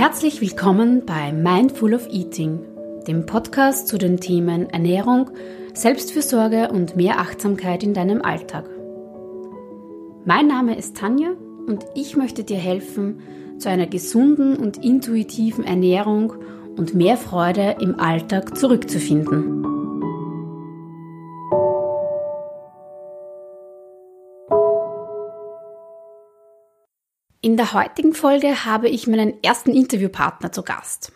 Herzlich willkommen bei Mindful of Eating, dem Podcast zu den Themen Ernährung, Selbstfürsorge und mehr Achtsamkeit in deinem Alltag. Mein Name ist Tanja und ich möchte dir helfen, zu einer gesunden und intuitiven Ernährung und mehr Freude im Alltag zurückzufinden. Der heutigen Folge habe ich meinen ersten Interviewpartner zu Gast.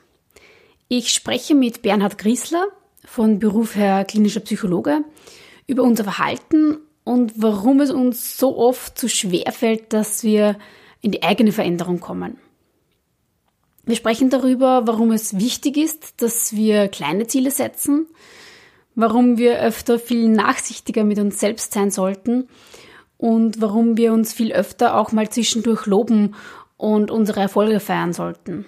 Ich spreche mit Bernhard Griesler, von Beruf her klinischer Psychologe, über unser Verhalten und warum es uns so oft zu schwer fällt, dass wir in die eigene Veränderung kommen. Wir sprechen darüber, warum es wichtig ist, dass wir kleine Ziele setzen, warum wir öfter viel nachsichtiger mit uns selbst sein sollten und warum wir uns viel öfter auch mal zwischendurch loben und unsere Erfolge feiern sollten.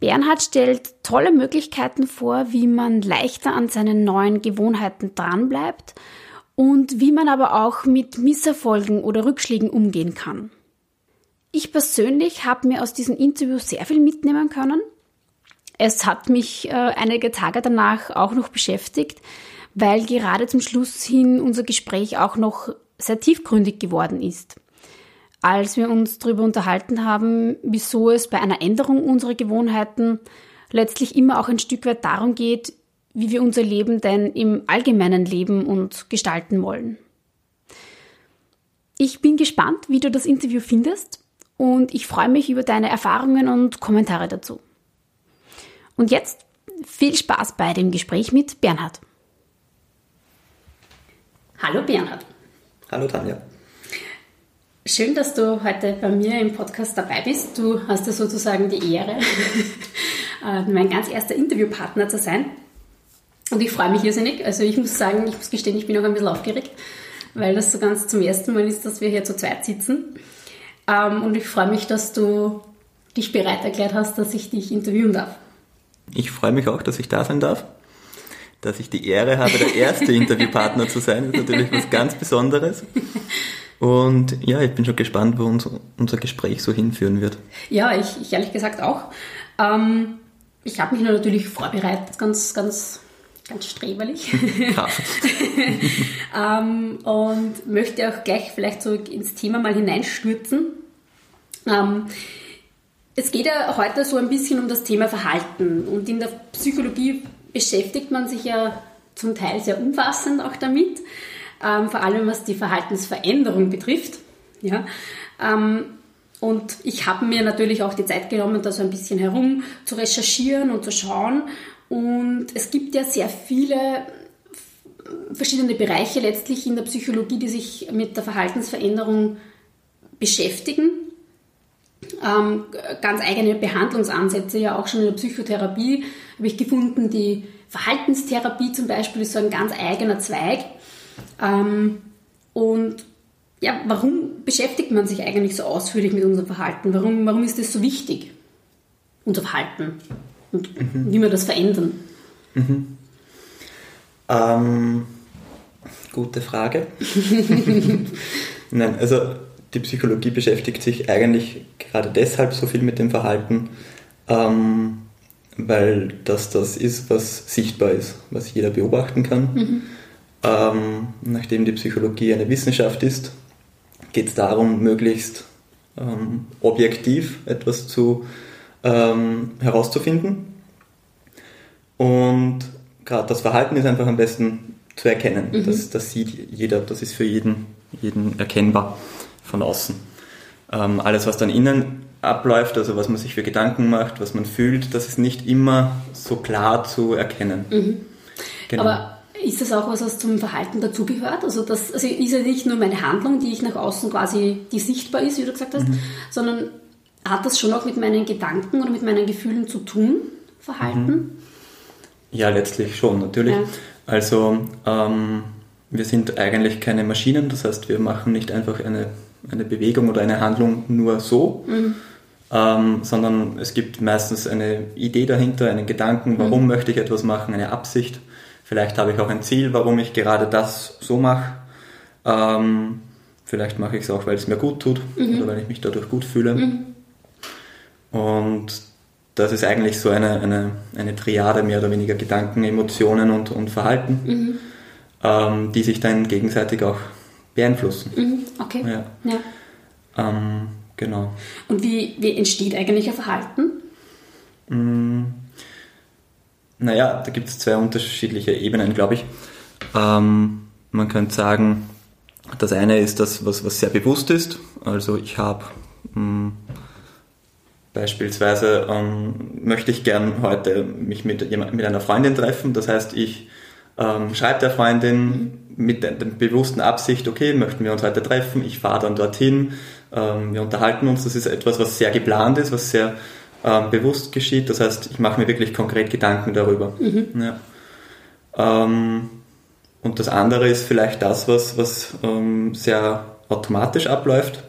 Bernhard stellt tolle Möglichkeiten vor, wie man leichter an seinen neuen Gewohnheiten dranbleibt und wie man aber auch mit Misserfolgen oder Rückschlägen umgehen kann. Ich persönlich habe mir aus diesem Interview sehr viel mitnehmen können. Es hat mich äh, einige Tage danach auch noch beschäftigt, weil gerade zum Schluss hin unser Gespräch auch noch sehr tiefgründig geworden ist. Als wir uns darüber unterhalten haben, wieso es bei einer Änderung unserer Gewohnheiten letztlich immer auch ein Stück weit darum geht, wie wir unser Leben denn im allgemeinen leben und gestalten wollen. Ich bin gespannt, wie du das Interview findest und ich freue mich über deine Erfahrungen und Kommentare dazu. Und jetzt viel Spaß bei dem Gespräch mit Bernhard. Hallo Bernhard. Hallo Tanja. Schön, dass du heute bei mir im Podcast dabei bist. Du hast ja sozusagen die Ehre, äh, mein ganz erster Interviewpartner zu sein. Und ich freue mich irrsinnig. Also ich muss sagen, ich muss gestehen, ich bin auch ein bisschen aufgeregt, weil das so ganz zum ersten Mal ist, dass wir hier zu zweit sitzen. Ähm, und ich freue mich, dass du dich bereit erklärt hast, dass ich dich interviewen darf. Ich freue mich auch, dass ich da sein darf dass ich die Ehre habe, der erste Interviewpartner zu sein. Das ist natürlich was ganz Besonderes. Und ja, ich bin schon gespannt, wo uns unser Gespräch so hinführen wird. Ja, ich, ich ehrlich gesagt auch. Ähm, ich habe mich natürlich vorbereitet, ganz, ganz, ganz streberlich. ähm, und möchte auch gleich vielleicht so ins Thema mal hineinstürzen. Ähm, es geht ja heute so ein bisschen um das Thema Verhalten. Und in der Psychologie beschäftigt man sich ja zum Teil sehr umfassend auch damit, ähm, vor allem was die Verhaltensveränderung betrifft. Ja. Ähm, und ich habe mir natürlich auch die Zeit genommen, da so ein bisschen herum zu recherchieren und zu schauen. Und es gibt ja sehr viele verschiedene Bereiche letztlich in der Psychologie, die sich mit der Verhaltensveränderung beschäftigen. Ähm, ganz eigene Behandlungsansätze, ja auch schon in der Psychotherapie habe ich gefunden, die Verhaltenstherapie zum Beispiel ist so ein ganz eigener Zweig. Ähm, und ja, warum beschäftigt man sich eigentlich so ausführlich mit unserem Verhalten? Warum, warum ist das so wichtig, unser Verhalten? Und mhm. wie wir das verändern? Mhm. Ähm, gute Frage. Nein, also die Psychologie beschäftigt sich eigentlich gerade deshalb so viel mit dem Verhalten, ähm, weil das das ist, was sichtbar ist, was jeder beobachten kann. Mhm. Ähm, nachdem die Psychologie eine Wissenschaft ist, geht es darum, möglichst ähm, objektiv etwas zu, ähm, herauszufinden. Und gerade das Verhalten ist einfach am besten zu erkennen. Mhm. Das, das sieht jeder, das ist für jeden, jeden erkennbar von außen. Ähm, alles, was dann innen abläuft, also was man sich für Gedanken macht, was man fühlt, das ist nicht immer so klar zu erkennen. Mhm. Genau. Aber ist das auch was, was zum Verhalten dazugehört? Also das also ist ja nicht nur meine Handlung, die ich nach außen quasi, die sichtbar ist, wie du gesagt hast, mhm. sondern hat das schon auch mit meinen Gedanken oder mit meinen Gefühlen zu tun, Verhalten? Mhm. Ja, letztlich schon, natürlich. Ja. Also ähm, wir sind eigentlich keine Maschinen, das heißt, wir machen nicht einfach eine, eine Bewegung oder eine Handlung nur so, mhm ähm, sondern es gibt meistens eine Idee dahinter, einen Gedanken, warum mhm. möchte ich etwas machen, eine Absicht. Vielleicht habe ich auch ein Ziel, warum ich gerade das so mache. Ähm, vielleicht mache ich es auch, weil es mir gut tut mhm. oder weil ich mich dadurch gut fühle. Mhm. Und das ist eigentlich so eine, eine, eine Triade mehr oder weniger Gedanken, Emotionen und, und Verhalten, mhm. ähm, die sich dann gegenseitig auch beeinflussen. Mhm. Okay. Ja. ja. Genau. Und wie, wie entsteht eigentlich ein Verhalten? Mm, naja, da gibt es zwei unterschiedliche Ebenen, glaube ich. Ähm, man könnte sagen, das eine ist das, was, was sehr bewusst ist. Also ich habe mm, Beispielsweise ähm, möchte ich gern heute mich mit, jemand, mit einer Freundin treffen. Das heißt, ich ähm, schreibe der Freundin mit der, der, bewussten Absicht, okay, möchten wir uns heute treffen. Ich fahre dann dorthin. Ähm, wir unterhalten uns. Das ist etwas, was sehr geplant ist, was sehr ähm, bewusst geschieht. Das heißt, ich mache mir wirklich konkret Gedanken darüber. Mhm. Ja. Ähm, und das andere ist vielleicht das, was, was ähm, sehr automatisch abläuft,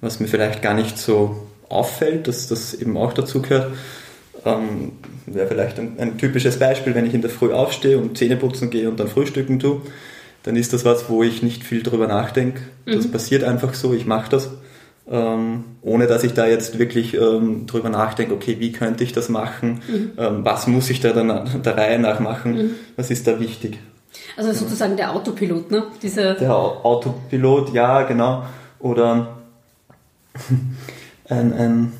was mir vielleicht gar nicht so auffällt, dass das eben auch dazu gehört. Ähm, Wäre vielleicht ein, ein, typisches Beispiel, wenn ich in der Früh aufstehe und Zähne putzen gehe und dann frühstücken tue, dann ist das was, wo ich nicht viel drüber nachdenke. Mhm. Das passiert einfach so, ich mache das. Ähm, ohne dass ich da jetzt wirklich ähm, drüber nachdenke, okay, wie könnte ich das machen, mhm. ähm, was muss ich da dann der Reihe nach machen, mhm. was ist da wichtig. Also sozusagen der Autopilot, ne? Diese der Autopilot, ja, genau. Oder ein, ein,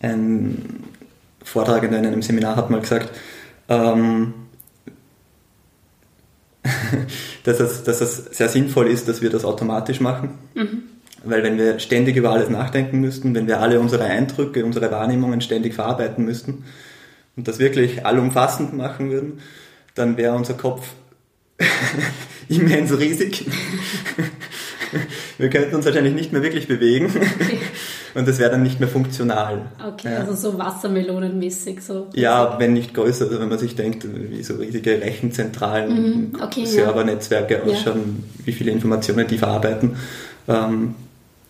ein Vortragender in einem Seminar hat mal gesagt, ähm, dass, es, dass es sehr sinnvoll ist, dass wir das automatisch machen. Mhm. Weil wenn wir ständig über alles nachdenken müssten, wenn wir alle unsere Eindrücke, unsere Wahrnehmungen ständig verarbeiten müssten und das wirklich allumfassend machen würden, dann wäre unser Kopf immens riesig. wir könnten uns wahrscheinlich nicht mehr wirklich bewegen. Und das wäre dann nicht mehr funktional. Okay, ja. also so wassermelonenmäßig so. Ja, wenn nicht größer, also wenn man sich denkt, wie so riesige Rechenzentralen, mhm. okay, Servernetzwerke ja. ausschauen, wie viele Informationen die verarbeiten, ähm,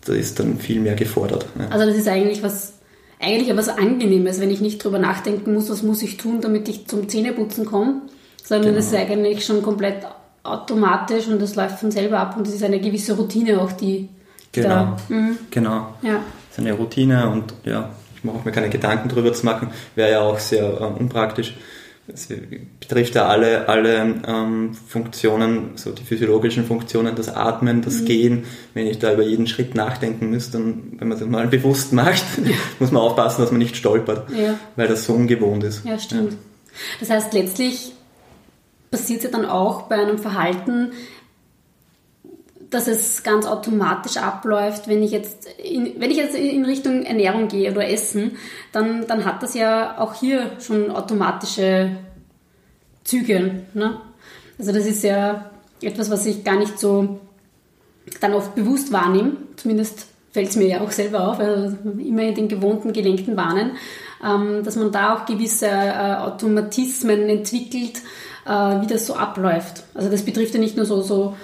da ist dann viel mehr gefordert. Ja. Also das ist eigentlich was eigentlich aber so angenehmes, wenn ich nicht drüber nachdenken muss, was muss ich tun, damit ich zum Zähneputzen komme, sondern genau. das ist eigentlich schon komplett automatisch und das läuft von selber ab und das ist eine gewisse Routine auch, die Genau, da, mhm. genau. Ja ist eine Routine und ja, ich mache mir keine Gedanken darüber zu machen, wäre ja auch sehr äh, unpraktisch. Es betrifft ja alle, alle ähm, Funktionen, so die physiologischen Funktionen, das Atmen, das mhm. Gehen. Wenn ich da über jeden Schritt nachdenken müsste, dann, wenn man das mal bewusst macht, ja. muss man aufpassen, dass man nicht stolpert, ja. weil das so ungewohnt ist. Ja, stimmt. Ja. Das heißt, letztlich passiert es ja dann auch bei einem Verhalten, dass es ganz automatisch abläuft, wenn ich jetzt in, wenn ich jetzt in Richtung Ernährung gehe oder Essen, dann, dann hat das ja auch hier schon automatische Züge. Ne? Also das ist ja etwas, was ich gar nicht so dann oft bewusst wahrnehme. Zumindest fällt es mir ja auch selber auf, also immer in den gewohnten, gelenkten Bahnen, ähm, dass man da auch gewisse äh, Automatismen entwickelt, äh, wie das so abläuft. Also das betrifft ja nicht nur so, so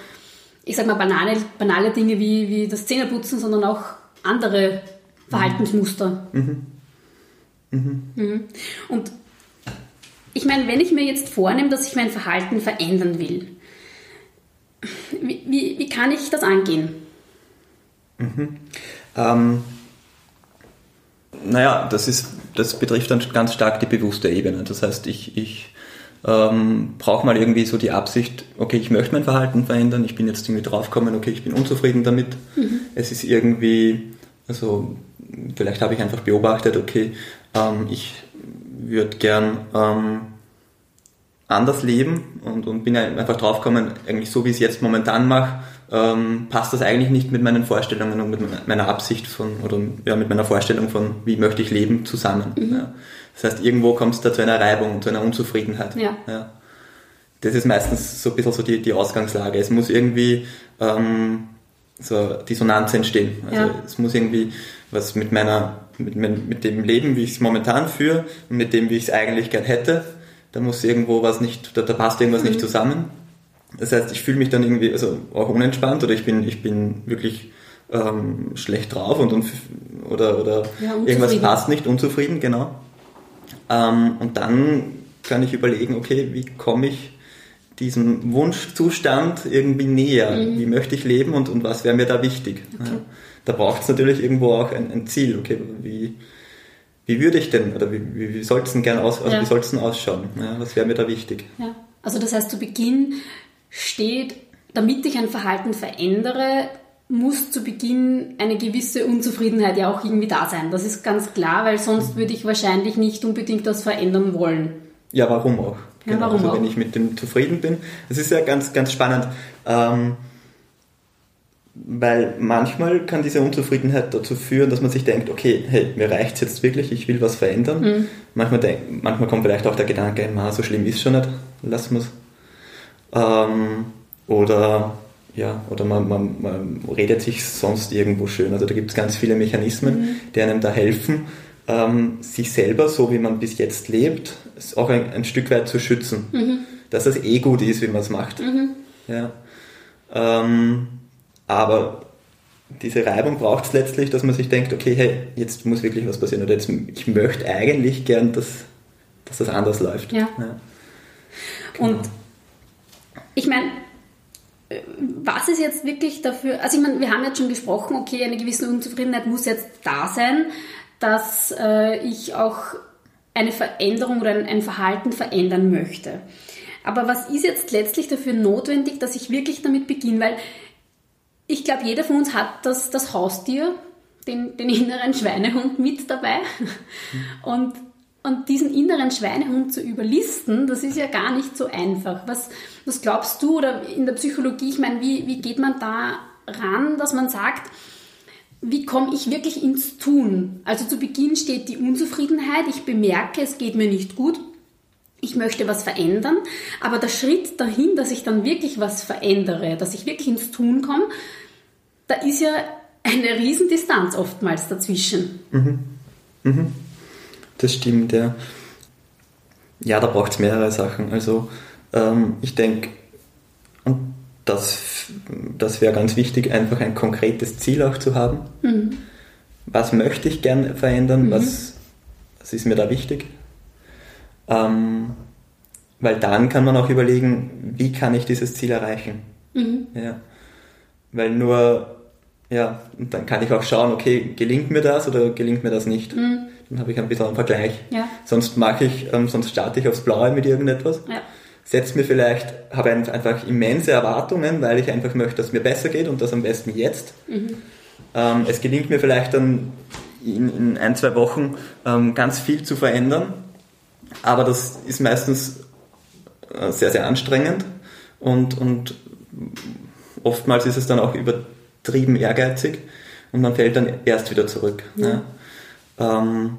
ich sag mal, banale, banale Dinge wie, wie das Zähneputzen, sondern auch andere Verhaltensmuster. Mhm. Mhm. Mhm. Und ich meine, wenn ich mir jetzt vornehme, dass ich mein Verhalten verändern will, wie, wie, wie kann ich das angehen? Mhm. Ähm, naja, das, ist, das betrifft dann ganz stark die bewusste Ebene. Das heißt, ich, ich ähm, brauche mal irgendwie so die Absicht, okay, ich möchte mein Verhalten verändern, ich bin jetzt irgendwie draufgekommen, okay, ich bin unzufrieden damit. Mhm. Es ist irgendwie, also vielleicht habe ich einfach beobachtet, okay, ähm, ich würde gern ähm, anders leben und, und bin einfach draufgekommen, eigentlich so wie ich es jetzt momentan mache, ähm, passt das eigentlich nicht mit meinen Vorstellungen und mit meiner Absicht von, oder ja, mit meiner Vorstellung von, wie möchte ich leben, zusammen. Mhm. Ja. Das heißt, irgendwo kommt es da zu einer Reibung, zu einer Unzufriedenheit. Ja. ja. Das ist meistens so ein bisschen so die, die Ausgangslage. Es muss irgendwie ähm, so Dissonanz entstehen. Also ja. es muss irgendwie was mit meiner, mit, mit dem Leben, wie ich es momentan führe, und mit dem, wie ich es eigentlich gern hätte, da muss irgendwo was nicht, da, da passt irgendwas mhm. nicht zusammen. Das heißt, ich fühle mich dann irgendwie also auch unentspannt oder ich bin, ich bin wirklich ähm, schlecht drauf und, und oder, oder ja, irgendwas passt nicht, unzufrieden, genau. Ähm, und dann kann ich überlegen, okay, wie komme ich diesem Wunschzustand irgendwie näher? Mhm. Wie möchte ich leben und, und was wäre mir da wichtig? Okay. Ja, da braucht es natürlich irgendwo auch ein, ein, Ziel, okay, wie, wie würde ich denn, oder wie, wie, wie soll es denn gern aus, also ja. wie denn ausschauen? Ja, was wäre mir da wichtig? Ja. Also das heißt, zu Beginn steht, damit ich ein Verhalten verändere, muss zu Beginn eine gewisse Unzufriedenheit ja auch irgendwie da sein. Das ist ganz klar, weil sonst würde ich wahrscheinlich nicht unbedingt das verändern wollen. Ja, warum auch? Ja, genau. warum also, auch? Wenn ich mit dem zufrieden bin. Es ist ja ganz, ganz spannend. Ähm, weil manchmal kann diese Unzufriedenheit dazu führen, dass man sich denkt, okay, hey, mir reicht es jetzt wirklich, ich will was verändern. Mhm. Manchmal, denk, manchmal kommt vielleicht auch der Gedanke, Ma, so schlimm ist es schon nicht, lassen wir es. Ähm, oder ja, oder man, man, man, redet sich sonst irgendwo schön. Also da gibt es ganz viele Mechanismen, mhm. die einem da helfen, ähm, sich selber, so wie man bis jetzt lebt, auch ein, ein Stück weit zu schützen. Mhm. Dass es eh gut ist, wie man es macht. Mhm. Ja. Ähm, aber diese Reibung braucht es letztlich, dass man sich denkt, okay, hey, jetzt muss wirklich was passieren. Oder jetzt, ich möchte eigentlich gern, dass, dass das anders läuft. Ja. ja. Genau. Und ich meine, was ist jetzt wirklich dafür, also ich meine, wir haben jetzt schon gesprochen, okay, eine gewisse Unzufriedenheit muss jetzt da sein, dass äh, ich auch eine Veränderung oder ein, ein Verhalten verändern möchte. Aber was ist jetzt letztlich dafür notwendig, dass ich wirklich damit beginne? Weil ich glaube, jeder von uns hat das, das Haustier, den, den inneren Schweinehund mit dabei. Und, und diesen inneren Schweinehund zu überlisten, das ist ja gar nicht so einfach. Was, was glaubst du oder in der Psychologie, ich meine, wie, wie geht man da ran, dass man sagt, wie komme ich wirklich ins Tun? Also zu Beginn steht die Unzufriedenheit, ich bemerke, es geht mir nicht gut, ich möchte was verändern, aber der Schritt dahin, dass ich dann wirklich was verändere, dass ich wirklich ins Tun komme, da ist ja eine Riesendistanz oftmals dazwischen. Mhm. Mhm. Das stimmt, ja. Ja, da braucht es mehrere Sachen. Also ähm, ich denke, und das, das wäre ganz wichtig, einfach ein konkretes Ziel auch zu haben. Mhm. Was möchte ich gern verändern? Mhm. Was, was ist mir da wichtig? Ähm, weil dann kann man auch überlegen, wie kann ich dieses Ziel erreichen? Mhm. Ja. Weil nur ja, dann kann ich auch schauen, okay, gelingt mir das oder gelingt mir das nicht? Mhm. Dann habe ich ein bisschen einen Vergleich. Ja. Sonst mache ich, ähm, sonst starte ich aufs Blaue mit irgendetwas. Ja. Setze mir vielleicht, habe einfach immense Erwartungen, weil ich einfach möchte, dass es mir besser geht und das am besten jetzt. Mhm. Ähm, es gelingt mir vielleicht dann in, in ein, zwei Wochen ähm, ganz viel zu verändern, aber das ist meistens äh, sehr, sehr anstrengend und, und oftmals ist es dann auch über trieben ehrgeizig und man fällt dann erst wieder zurück. Ja. Ja. Ähm,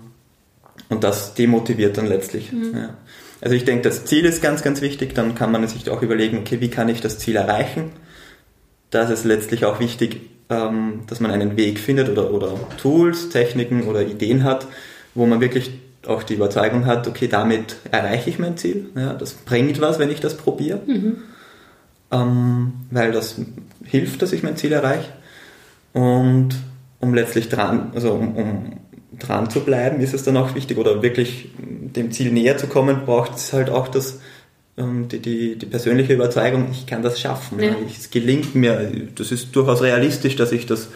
und das demotiviert dann letztlich. Mhm. Ja. Also ich denke, das Ziel ist ganz, ganz wichtig. Dann kann man sich auch überlegen, okay, wie kann ich das Ziel erreichen? Da ist es letztlich auch wichtig, ähm, dass man einen Weg findet oder, oder Tools, Techniken oder Ideen hat, wo man wirklich auch die Überzeugung hat, okay, damit erreiche ich mein Ziel. Ja, das bringt was, wenn ich das probiere. Mhm. Ähm, weil das hilft, dass ich mein Ziel erreiche. Und um letztlich dran, also um, um dran zu bleiben, ist es dann auch wichtig oder wirklich dem Ziel näher zu kommen, braucht es halt auch das, ähm, die, die, die persönliche Überzeugung, ich kann das schaffen. Ja. Es gelingt mir. Das ist durchaus realistisch, dass ich das,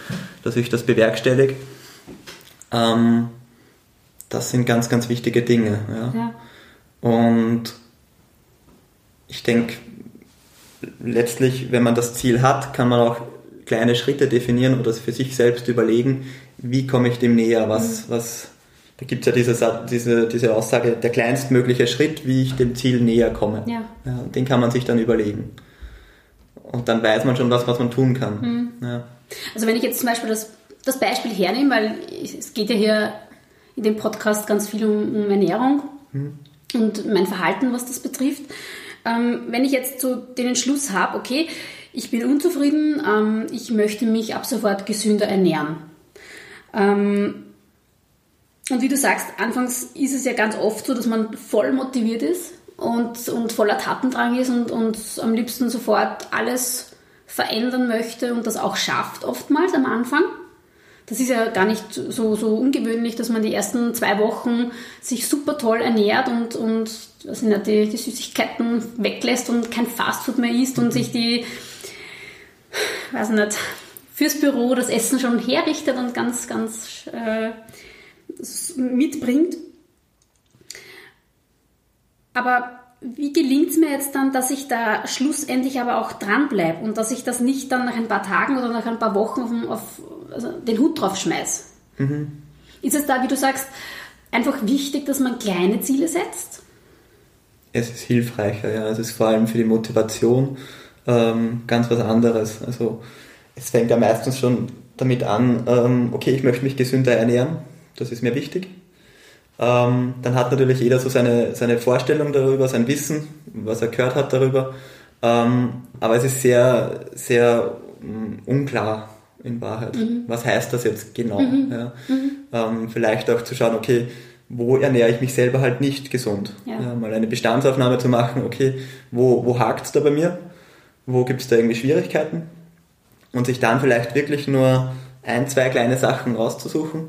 dass ich das bewerkstellige. Ähm, das sind ganz, ganz wichtige Dinge. Ja. ja. Und ich denke, letztlich, wenn man das Ziel hat, kann man auch kleine Schritte definieren oder für sich selbst überlegen, wie komme ich dem näher, was, mhm. was, da gibt es ja diese, diese, diese Aussage, der kleinstmögliche Schritt, wie ich dem Ziel näher komme. Ja. ja. den kann man sich dann überlegen. Und dann weiß man schon was, was man tun kann. Mhm. Ja. Also wenn ich jetzt zum Beispiel das, das Beispiel hernehme, weil es geht ja hier in dem Podcast ganz viel um, um Ernährung mhm. und mein Verhalten, was das betrifft. Ähm, wenn ich jetzt so den Entschluss habe, okay, ich bin unzufrieden, ähm, ich möchte mich ab sofort gesünder ernähren. Ähm, und wie du sagst, anfangs ist es ja ganz oft so, dass man voll motiviert ist und, und voller Tatendrang ist und, und am liebsten sofort alles verändern möchte und das auch schafft oftmals am Anfang. Das ist ja gar nicht so, so ungewöhnlich, dass man die ersten zwei Wochen sich super toll ernährt und, und nicht, die, die Süßigkeiten weglässt und kein Fastfood mehr isst und sich die weiß nicht, fürs Büro das Essen schon herrichtet und ganz, ganz äh, mitbringt. Aber wie gelingt es mir jetzt dann, dass ich da schlussendlich aber auch dranbleibe und dass ich das nicht dann nach ein paar Tagen oder nach ein paar Wochen auf, auf also den Hut drauf schmeiße? Mhm. Ist es da, wie du sagst, einfach wichtig, dass man kleine Ziele setzt? Es ist hilfreicher, ja. Es ist vor allem für die Motivation ähm, ganz was anderes. Also es fängt ja meistens schon damit an, ähm, okay, ich möchte mich gesünder ernähren, das ist mir wichtig. Ähm, dann hat natürlich jeder so seine, seine Vorstellung darüber, sein Wissen, was er gehört hat darüber. Ähm, aber es ist sehr, sehr um, unklar in Wahrheit. Mhm. Was heißt das jetzt genau? Mhm. Ja. Mhm. Ähm, vielleicht auch zu schauen, okay, wo ernähre ich mich selber halt nicht gesund? Ja. Ja, mal eine Bestandsaufnahme zu machen, okay, wo, wo hakt es da bei mir? Wo gibt es da irgendwie Schwierigkeiten? Und sich dann vielleicht wirklich nur ein, zwei kleine Sachen rauszusuchen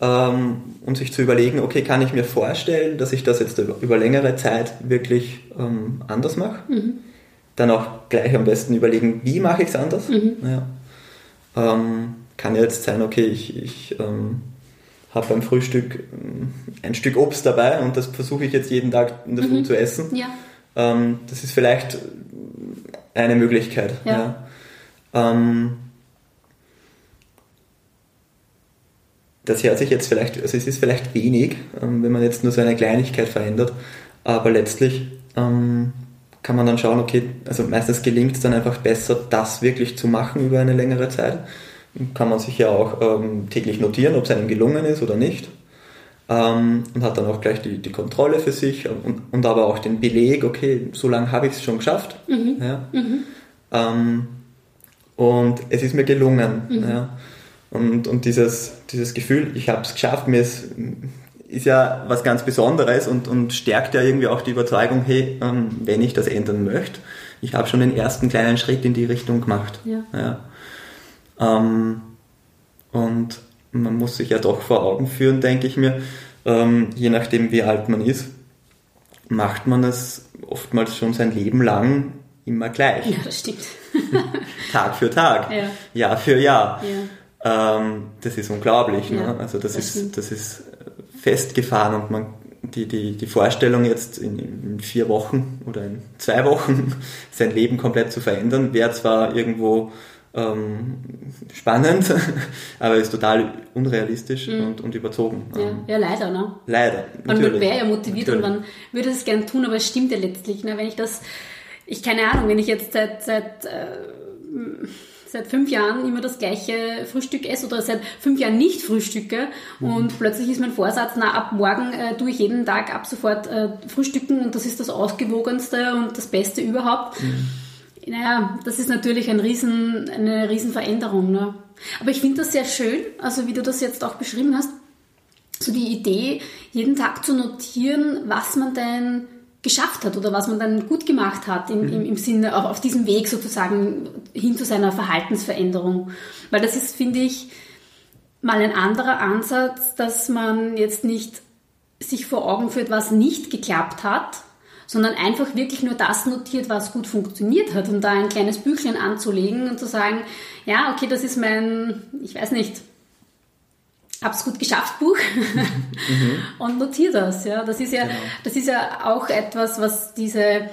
ähm, und sich zu überlegen, okay, kann ich mir vorstellen, dass ich das jetzt über längere Zeit wirklich ähm, anders mache? Mhm. Dann auch gleich am besten überlegen, wie mache ich es anders? Mhm. Ja. Ähm, kann jetzt sein, okay, ich, ich ähm, habe beim Frühstück ähm, ein Stück Obst dabei und das versuche ich jetzt jeden Tag in der Früh mhm. zu essen. Ja. Ähm, das ist vielleicht eine Möglichkeit. Ja. Ähm, das hört sich jetzt vielleicht, also es ist vielleicht wenig, ähm, wenn man jetzt nur so eine Kleinigkeit verändert, aber letztlich ähm, kann man dann schauen, okay, also meistens gelingt es dann einfach besser, das wirklich zu machen über eine längere Zeit. Kann man sich ja auch ähm, täglich notieren, ob es einem gelungen ist oder nicht. Ähm, und hat dann auch gleich die, die Kontrolle für sich und, und aber auch den Beleg, okay, so lange habe ich es schon geschafft. Mhm. Ja. Mhm. Und es ist mir gelungen. Mhm. Ja. Und, und dieses, dieses Gefühl, ich habe es geschafft, mir ist, ist ja was ganz Besonderes und, und stärkt ja irgendwie auch die Überzeugung, hey, ähm, wenn ich das ändern möchte, ich habe schon den ersten kleinen Schritt in die Richtung gemacht. Ja. ja. Ähm, und man muss sich ja doch vor Augen führen, denke ich mir, ähm, je nachdem wie alt man ist, macht man es oftmals schon sein Leben lang immer gleich. Ja, das stimmt. Tag für Tag, ja. Jahr für Jahr. Ja. Ähm, das ist unglaublich. Ne? Ja, ne? Also das, das ist, das ist festgefahren und man die, die, die Vorstellung jetzt in, in, vier Wochen oder in zwei Wochen sein Leben komplett zu verändern, wäre zwar irgendwo ähm, spannend, aber ist total unrealistisch mhm. und, und überzogen. Ja, ähm, ja, leider, ne? Leider. Man wäre ja motiviert natürlich. und man würde es gern tun, aber es stimmt ja letztlich. Ne? Wenn ich das, ich keine Ahnung, wenn ich jetzt seit, seit äh, seit fünf Jahren immer das gleiche Frühstück esse oder seit fünf Jahren nicht frühstücke mhm. und plötzlich ist mein Vorsatz, na ab morgen äh, tue ich jeden Tag ab sofort äh, frühstücken und das ist das ausgewogenste und das Beste überhaupt. Mhm. Naja, das ist natürlich ein riesen, eine Riesenveränderung. Ne? Aber ich finde das sehr schön, also wie du das jetzt auch beschrieben hast, so die Idee, jeden Tag zu notieren, was man denn geschafft hat oder was man dann gut gemacht hat im, im, im Sinne auch auf diesem Weg sozusagen hin zu seiner Verhaltensveränderung. Weil das ist, finde ich, mal ein anderer Ansatz, dass man jetzt nicht sich vor Augen führt, was nicht geklappt hat, sondern einfach wirklich nur das notiert, was gut funktioniert hat und da ein kleines Büchlein anzulegen und zu sagen, ja, okay, das ist mein, ich weiß nicht, hab's gut geschafft Buch mhm. und notiere das. Ja, das ist ja, genau. das ist ja auch etwas, was diese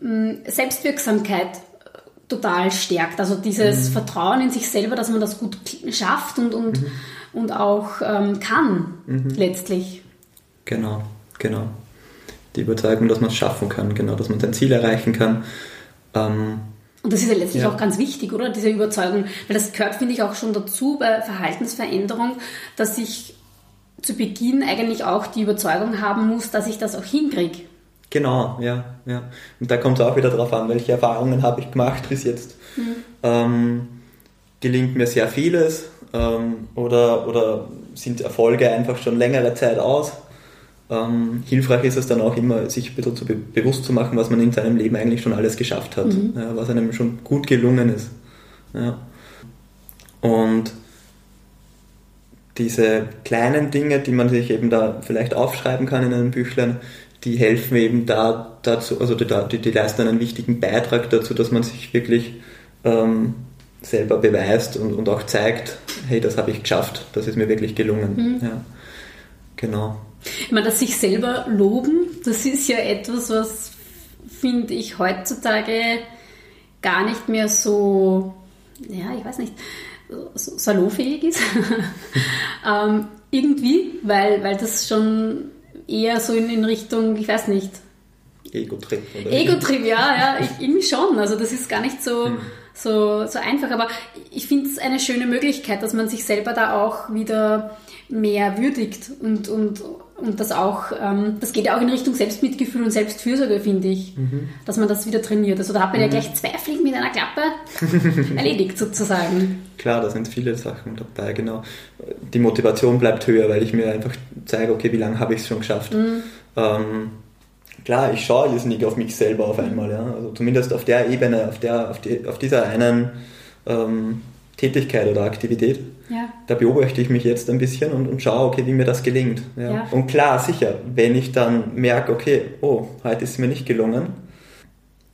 hm, Selbstwirksamkeit total stärkt. Also dieses mhm. Vertrauen in sich selber, dass man das gut schafft und, und, mhm. und auch ähm, kann mhm. letztlich. Genau, genau. Die Überzeugung, dass man es schaffen kann, genau, dass man sein Ziel erreichen kann. Ähm, und das ist ja letztlich ja. auch ganz wichtig, oder? Diese Überzeugung. Weil das gehört, finde ich, auch schon dazu bei Verhaltensveränderung, dass ich zu Beginn eigentlich auch die Überzeugung haben muss, dass ich das auch hinkriege. Genau, ja, ja. Und da kommt es auch wieder darauf an, welche Erfahrungen habe ich gemacht bis jetzt. Mhm. Ähm, gelingt mir sehr vieles ähm, oder, oder sind Erfolge einfach schon längere Zeit aus? Ähm, hilfreich ist es dann auch immer, sich ein bisschen zu be bewusst zu machen, was man in seinem Leben eigentlich schon alles geschafft hat, mhm. ja, was einem schon gut gelungen ist. Ja. Und diese kleinen Dinge, die man sich eben da vielleicht aufschreiben kann in einem Büchlein, die helfen eben da dazu, also die, die leisten einen wichtigen Beitrag dazu, dass man sich wirklich ähm, selber beweist und, und auch zeigt, hey, das habe ich geschafft, das ist mir wirklich gelungen. Mhm. Ja. Genau. Ich meine, dass sich selber loben, das ist ja etwas, was, finde ich, heutzutage gar nicht mehr so, ja, ich weiß nicht, so salonfähig ist. ähm, irgendwie, weil, weil das schon eher so in, in Richtung, ich weiß nicht. Ego-Trip? Ego-Trip, ja, ja, ich, irgendwie schon. Also das ist gar nicht so, hm. so, so einfach. Aber ich finde es eine schöne Möglichkeit, dass man sich selber da auch wieder mehr würdigt und, und, und das auch, ähm, das geht ja auch in Richtung Selbstmitgefühl und Selbstfürsorge, finde ich, mhm. dass man das wieder trainiert. Also da hat man mhm. ja gleich zwei Fliegen mit einer Klappe erledigt sozusagen. Klar, da sind viele Sachen dabei, genau. Die Motivation bleibt höher, weil ich mir einfach zeige, okay, wie lange habe ich es schon geschafft. Mhm. Ähm, klar, ich schaue jetzt nicht auf mich selber auf einmal, ja. Also zumindest auf der Ebene, auf, der, auf, die, auf dieser einen ähm, Tätigkeit oder Aktivität. Ja. Da beobachte ich mich jetzt ein bisschen und, und schaue, okay, wie mir das gelingt. Ja. ja. Und klar, sicher, wenn ich dann merke, okay, oh, heute ist es mir nicht gelungen,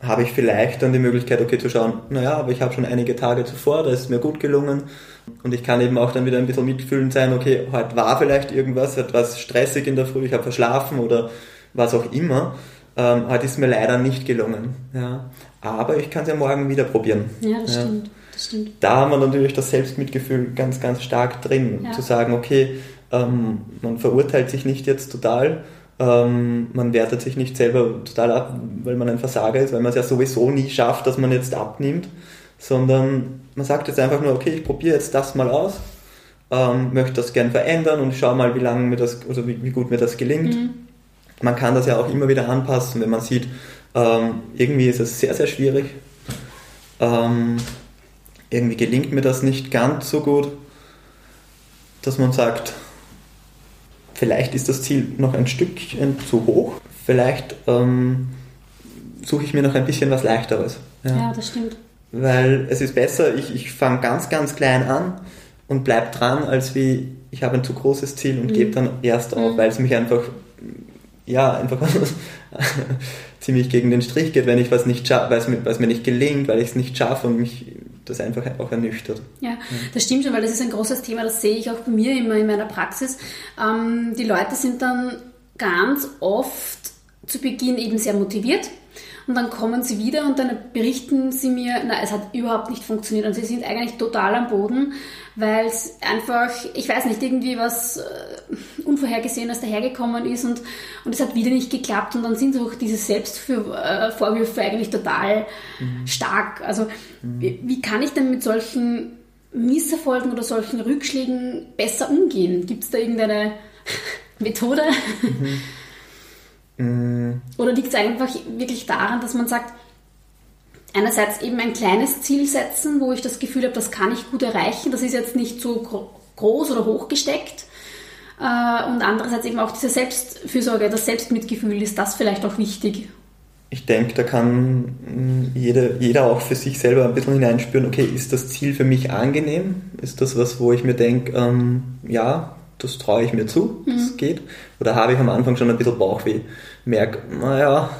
habe ich vielleicht dann die Möglichkeit, okay, zu schauen, naja, aber ich habe schon einige Tage zuvor, da ist es mir gut gelungen. Und ich kann eben auch dann wieder ein bisschen mitfühlend sein, okay, heute war vielleicht irgendwas, etwas stressig in der Früh, ich habe verschlafen oder was auch immer. Ähm, heute ist mir leider nicht gelungen. Ja. Aber ich kann es ja morgen wieder probieren. Ja, das ja. stimmt stimmt. Da haben wir natürlich das Selbstmitgefühl ganz, ganz stark drin, ja. zu sagen, okay, ähm, man verurteilt sich nicht jetzt total, ähm, man wertet sich nicht selber total ab, weil man ein Versager ist, weil man es ja sowieso nie schafft, dass man jetzt abnimmt, sondern man sagt jetzt einfach nur, okay, ich probiere jetzt das mal aus, ähm, möchte das gern verändern und schau mal, wie lange mir das, oder wie, wie gut mir das gelingt. Mhm. Man kann das ja auch immer wieder anpassen, wenn man sieht, ähm, irgendwie ist es sehr, sehr schwierig. Irgendwie gelingt mir das nicht ganz so gut, dass man sagt, vielleicht ist das Ziel noch ein Stückchen zu hoch, vielleicht ähm, suche ich mir noch ein bisschen was leichteres. Ja, ja das stimmt. Weil es ist besser, ich, ich fange ganz, ganz klein an und bleibe dran, als wie ich habe ein zu großes Ziel und mhm. gebe dann erst auf, mhm. weil es mich einfach, ja, einfach ziemlich gegen den Strich geht, wenn ich was nicht schaffe, weil es mir, mir nicht gelingt, weil ich es nicht schaffe und mich das einfach auch ernüchtert. Ja, das stimmt schon, weil das ist ein großes Thema, das sehe ich auch bei mir immer in meiner Praxis. Ähm, die Leute sind dann ganz oft zu Beginn eben sehr motiviert und dann kommen sie wieder und dann berichten sie mir, na, es hat überhaupt nicht funktioniert und sie sind eigentlich total am Boden, weil es einfach, ich weiß nicht, irgendwie was äh, Unvorhergesehenes dahergekommen ist und, und es hat wieder nicht geklappt und dann sind auch diese Selbstvorwürfe äh, eigentlich total mhm. stark. Also mhm. wie, wie kann ich denn mit solchen Misserfolgen oder solchen Rückschlägen besser umgehen? Gibt es da irgendeine Methode? Mhm. Mhm. Oder liegt es einfach wirklich daran, dass man sagt, einerseits eben ein kleines Ziel setzen, wo ich das Gefühl habe, das kann ich gut erreichen, das ist jetzt nicht so groß oder hoch gesteckt. Äh, und andererseits eben auch diese Selbstfürsorge, das Selbstmitgefühl, ist das vielleicht auch wichtig? Ich denke, da kann mm, jeder, jeder auch für sich selber ein bisschen hineinspüren, okay, ist das Ziel für mich angenehm? Ist das was, wo ich mir denke, ähm, ja, das traue ich mir zu, mhm. das geht. Oder habe ich am Anfang schon ein bisschen Bauchweh, merke, naja,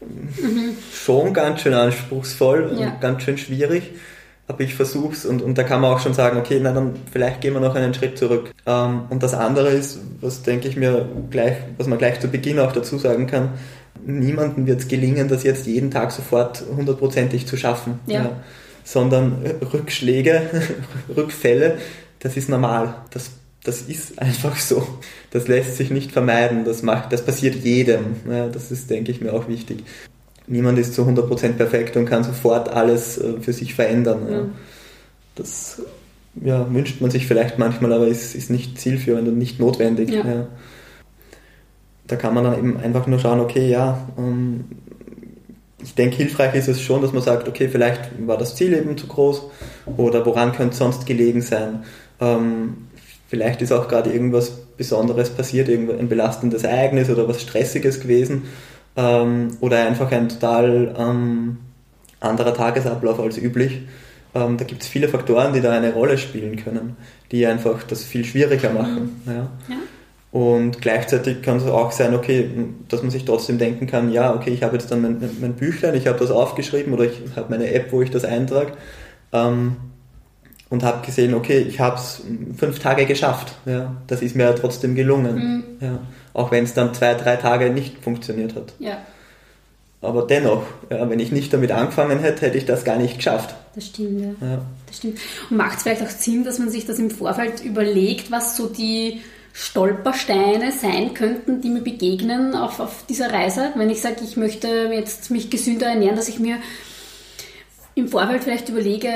mhm. schon ganz schön anspruchsvoll und ja. ganz schön schwierig, aber ich versuche es und, und da kann man auch schon sagen, okay, na dann vielleicht gehen wir noch einen Schritt zurück. Ähm, und das andere ist, was denke ich mir gleich, was man gleich zu Beginn auch dazu sagen kann, niemandem wird es gelingen, das jetzt jeden Tag sofort hundertprozentig zu schaffen. Ja. Ja. Sondern Rückschläge, Rückfälle, das ist normal. Das das ist einfach so. Das lässt sich nicht vermeiden. Das, macht, das passiert jedem. Ja, das ist, denke ich, mir auch wichtig. Niemand ist zu 100% perfekt und kann sofort alles äh, für sich verändern. Ja. Das ja, wünscht man sich vielleicht manchmal, aber ist, ist nicht zielführend und nicht notwendig. Ja. Ja. Da kann man dann eben einfach nur schauen, okay, ja, ähm, ich denke, hilfreich ist es schon, dass man sagt, okay, vielleicht war das Ziel eben zu groß oder woran könnte es sonst gelegen sein. Ähm, Vielleicht ist auch gerade irgendwas Besonderes passiert, ein belastendes Ereignis oder was Stressiges gewesen ähm, oder einfach ein total ähm, anderer Tagesablauf als üblich. Ähm, da gibt es viele Faktoren, die da eine Rolle spielen können, die einfach das viel schwieriger machen. Mhm. Ja. ja. Und gleichzeitig kann es auch sein, okay, dass man sich trotzdem denken kann, ja, okay, ich habe jetzt dann mein, mein Büchlein, ich habe das aufgeschrieben oder ich habe meine App, wo ich das eintrage. Ähm, und habe gesehen, okay, ich habe es fünf Tage geschafft. Ja, das ist mir trotzdem gelungen. Mhm. Ja, auch wenn es dann zwei, drei Tage nicht funktioniert hat. Ja. Aber dennoch, ja, wenn ich nicht damit angefangen hätte, hätte ich das gar nicht geschafft. Das stimmt, ja. ja. Das stimmt. Und macht es vielleicht auch Sinn, dass man sich das im Vorfeld überlegt, was so die Stolpersteine sein könnten, die mir begegnen auf, auf dieser Reise? Wenn ich sage, ich möchte jetzt mich gesünder ernähren, dass ich mir im Vorfeld vielleicht überlege,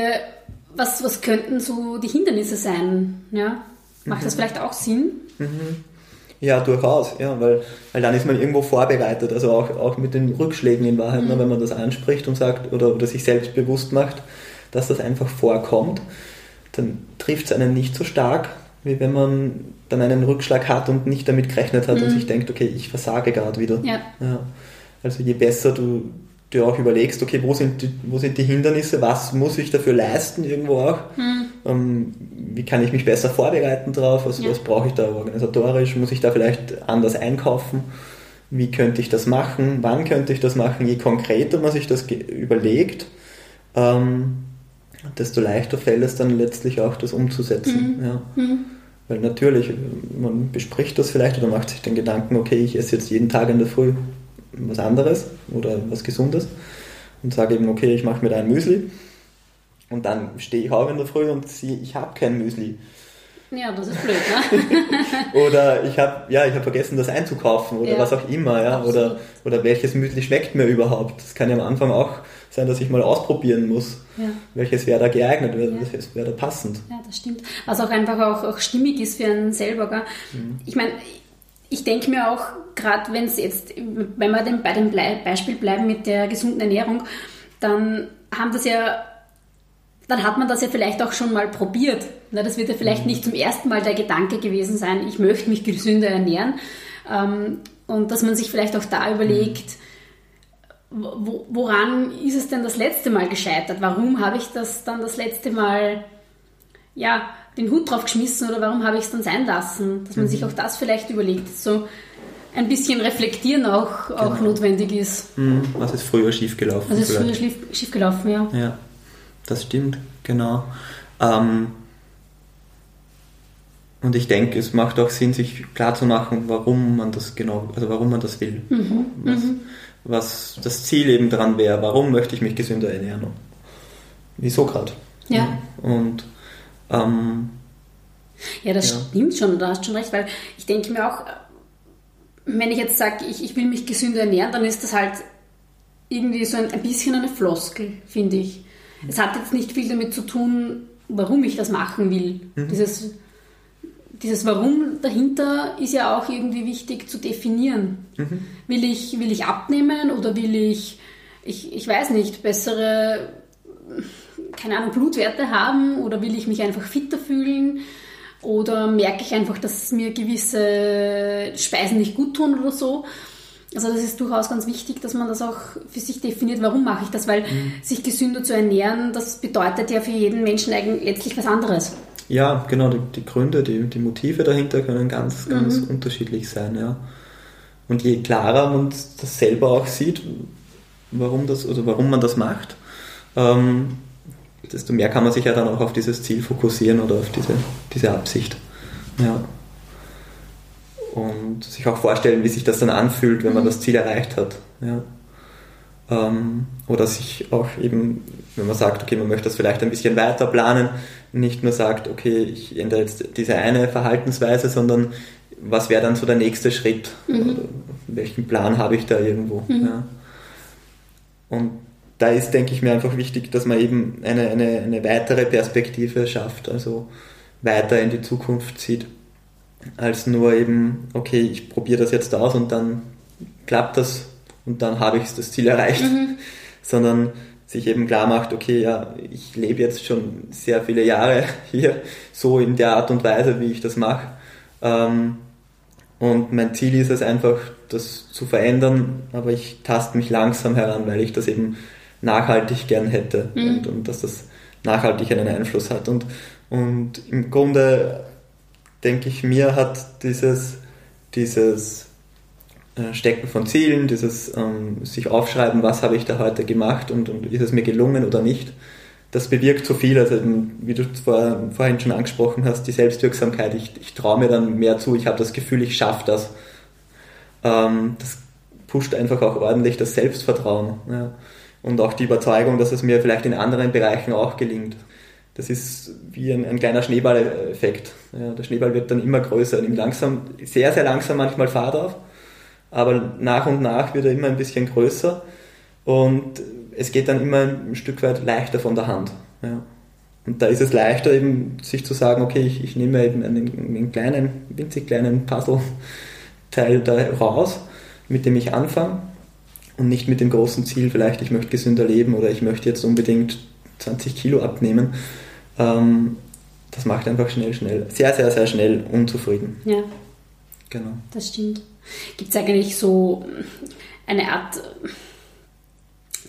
was, was könnten so die Hindernisse sein? Ja? Macht mhm. das vielleicht auch Sinn? Mhm. Ja, durchaus, ja, weil, weil dann ist man irgendwo vorbereitet, also auch, auch mit den Rückschlägen in Wahrheit, ne, mhm. ne, wenn man das anspricht und sagt oder, oder sich selbst bewusst macht, dass das einfach vorkommt, dann trifft es einen nicht so stark, wie wenn man dann einen Rückschlag hat und nicht damit gerechnet hat mhm. und sich denkt, okay, ich versage gerade wieder. Ja. ja. Also je besser du dir auch überlegst, okay, wo sind, die, wo sind die Hindernisse, was muss ich dafür leisten irgendwo auch, mhm. ähm, wie kann ich mich besser vorbereiten drauf, was, ja. was brauche ich da organisatorisch, muss ich da vielleicht anders einkaufen, wie könnte ich das machen, wann könnte ich das machen, je konkreter man sich das überlegt, ähm, desto leichter fällt es dann letztlich auch, das umzusetzen. Mhm. Ja. Mhm. Weil natürlich, man bespricht das vielleicht oder macht sich den Gedanken, okay, ich esse jetzt jeden Tag in der Früh was anderes oder was Gesundes und sage eben, okay, ich mache mir da ein Müsli. Und dann stehe ich auch in der Früh und sehe, ich habe kein Müsli. Ja, das ist blöd, ne? oder ich habe ja, ich habe vergessen, das einzukaufen oder ja. was auch immer, ja. Oder, oder welches Müsli schmeckt mir überhaupt. Das kann ja am Anfang auch sein, dass ich mal ausprobieren muss, ja. welches wäre da geeignet, ja. welches wäre da passend. Ja, das stimmt. Was auch einfach auch, auch stimmig ist für einen selber. Gell? Mhm. Ich meine, ich denke mir auch, gerade wenn es jetzt, wenn wir bei dem Beispiel bleiben mit der gesunden Ernährung, dann haben das ja, dann hat man das ja vielleicht auch schon mal probiert. Das wird ja vielleicht mhm. nicht zum ersten Mal der Gedanke gewesen sein, ich möchte mich gesünder ernähren. Ähm, und dass man sich vielleicht auch da überlegt, woran ist es denn das letzte Mal gescheitert? Warum habe ich das dann das letzte Mal ja, den Hut drauf geschmissen oder warum habe ich es dann sein lassen? Dass man mhm. sich auch das vielleicht überlegt. So ein bisschen reflektieren auch, auch genau. notwendig ist. Mhm. Was ist früher schiefgelaufen? Was ist früher schief, schiefgelaufen, ja. Ja, das stimmt, genau. Ähm, und ich denke, es macht auch Sinn, sich klarzumachen, warum man das genau, also warum man das will. Mhm. Was, mhm. was, das Ziel eben dran wäre, warum möchte ich mich gesünder ernähren? Wieso gerade? Ja. Und ähm, ja, das ja. stimmt schon, du hast schon recht, weil ich denke mir auch, wenn ich jetzt sage, ich, ich will mich gesünder ernähren, dann ist das halt irgendwie so ein, ein bisschen eine Floskel, finde ich. Mhm. Es hat jetzt nicht viel damit zu tun, warum ich das machen will. Mhm. Dieses, dieses Warum dahinter ist ja auch irgendwie wichtig zu definieren. Mhm. Will, ich, will ich abnehmen oder will ich, ich, ich weiß nicht, bessere keine Ahnung, Blutwerte haben oder will ich mich einfach fitter fühlen? Oder merke ich einfach, dass mir gewisse Speisen nicht gut tun oder so? Also das ist durchaus ganz wichtig, dass man das auch für sich definiert, warum mache ich das, weil mhm. sich gesünder zu ernähren, das bedeutet ja für jeden Menschen eigentlich letztlich was anderes. Ja, genau, die, die Gründe, die, die, Motive dahinter können ganz, ganz mhm. unterschiedlich sein, ja. Und je klarer man das selber auch sieht, warum das, also warum man das macht, ähm, desto mehr kann man sich ja dann auch auf dieses Ziel fokussieren oder auf diese, diese Absicht. Ja. Und sich auch vorstellen, wie sich das dann anfühlt, wenn man das Ziel erreicht hat. Ja. Ähm, oder sich auch eben, wenn man sagt, okay, man möchte das vielleicht ein bisschen weiter planen, nicht nur sagt, okay, ich ändere jetzt diese eine Verhaltensweise, sondern was wäre dann so der nächste Schritt? Mhm. welchen Plan habe ich da irgendwo? Mhm. Ja. Und da ist, denke ich mir, einfach wichtig, dass man eben eine, eine, eine weitere Perspektive schafft, also weiter in die Zukunft sieht, als nur eben, okay, ich probiere das jetzt aus und dann klappt das und dann habe ich das Ziel erreicht, mhm. sondern sich eben klar macht, okay, ja, ich lebe jetzt schon sehr viele Jahre hier, so in der Art und Weise, wie ich das mache. Ähm, und mein Ziel ist es einfach, das zu verändern, aber ich taste mich langsam heran, weil ich das eben nachhaltig gern hätte mhm. und, und, dass das nachhaltig einen Einfluss hat. Und, und im Grunde denke ich, mir hat dieses, dieses äh, Stecken von Zielen, dieses ähm, sich aufschreiben, was habe ich da heute gemacht und, und ist es mir gelungen oder nicht, das bewirkt so viel. Also wie du vor, vorhin schon angesprochen hast, die Selbstwirksamkeit. Ich, ich traue mir dann mehr zu. Ich habe das Gefühl, ich schaffe das. Ähm, das pusht einfach auch ordentlich das Selbstvertrauen. Ja. Und auch die Überzeugung, dass es mir vielleicht in anderen Bereichen auch gelingt. Das ist wie ein, ein kleiner Schneeballeffekt. Ja, der Schneeball wird dann immer größer, nimmt langsam, sehr, sehr langsam manchmal Fahrt auf, aber nach und nach wird er immer ein bisschen größer und es geht dann immer ein Stück weit leichter von der Hand. Ja. Und da ist es leichter, eben sich zu sagen, okay, ich, ich nehme eben einen, einen kleinen, winzig kleinen Puzzle-Teil da raus, mit dem ich anfange und nicht mit dem großen Ziel, vielleicht ich möchte gesünder leben oder ich möchte jetzt unbedingt 20 Kilo abnehmen. Ähm, das macht einfach schnell, schnell, sehr, sehr, sehr schnell unzufrieden. Ja. Genau. Das stimmt. Gibt es eigentlich so eine Art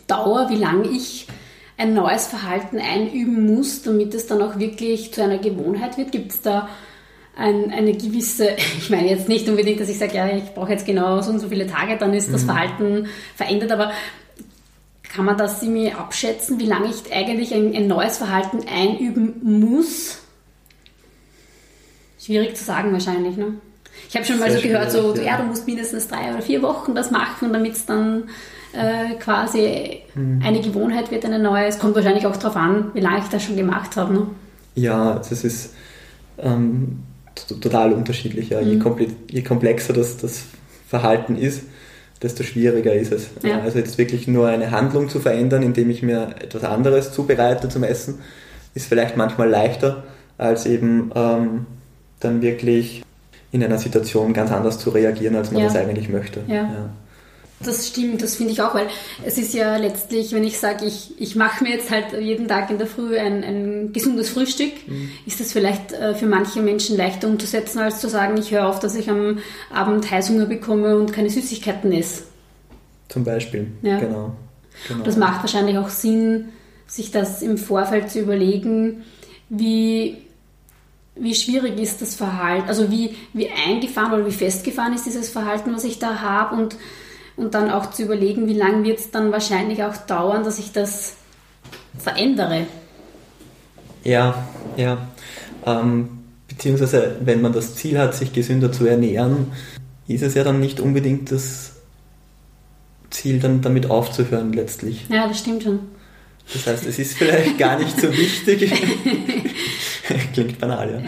Dauer, wie lange ich ein neues Verhalten einüben muss, damit es dann auch wirklich zu einer Gewohnheit wird? Gibt es da ein, eine gewisse, ich meine jetzt nicht unbedingt, dass ich sage, ja, ich brauche jetzt genau so und so viele Tage, dann ist das mhm. Verhalten verändert, aber kann man das irgendwie abschätzen, wie lange ich eigentlich ein, ein neues Verhalten einüben muss? Schwierig zu sagen wahrscheinlich, ne? Ich habe schon mal so gehört, so, ja. ja, du musst mindestens drei oder vier Wochen das machen, damit es dann äh, quasi mhm. eine Gewohnheit wird, eine neue. Es kommt wahrscheinlich auch darauf an, wie lange ich das schon gemacht habe. Ne? Ja, das ist ähm, total unterschiedlich. Ja. Mhm. Je, je, komplexer das, das Verhalten ist, desto schwieriger ist es. Ja. Also jetzt wirklich nur eine Handlung zu verändern, indem ich mir etwas anderes zubereite zum Essen, ist vielleicht manchmal leichter, als eben ähm, dann wirklich in einer Situation ganz anders zu reagieren, als man ja. das eigentlich möchte. Ja. Das stimmt, das finde ich auch, weil es ist ja letztlich, wenn ich sage, ich, ich mache mir jetzt halt jeden Tag in der Früh ein, ein gesundes Frühstück, mhm. ist das vielleicht äh, für manche Menschen leichter umzusetzen, als zu sagen, ich höre auf, dass ich am Abend Heißhunger bekomme und keine Süßigkeiten esse. Zum Beispiel, ja. genau. genau. Das macht wahrscheinlich auch Sinn, sich das im Vorfeld zu überlegen, wie, wie schwierig ist das Verhalten, also wie, wie eingefahren oder wie festgefahren ist dieses Verhalten, was ich da habe und und dann auch zu überlegen, wie lange wird es dann wahrscheinlich auch dauern, dass ich das verändere. Ja, ja. Ähm, beziehungsweise, wenn man das Ziel hat, sich gesünder zu ernähren, ist es ja dann nicht unbedingt das Ziel, dann damit aufzuhören letztlich. Ja, das stimmt schon. Das heißt, es ist vielleicht gar nicht so wichtig. Klingt banal, ja.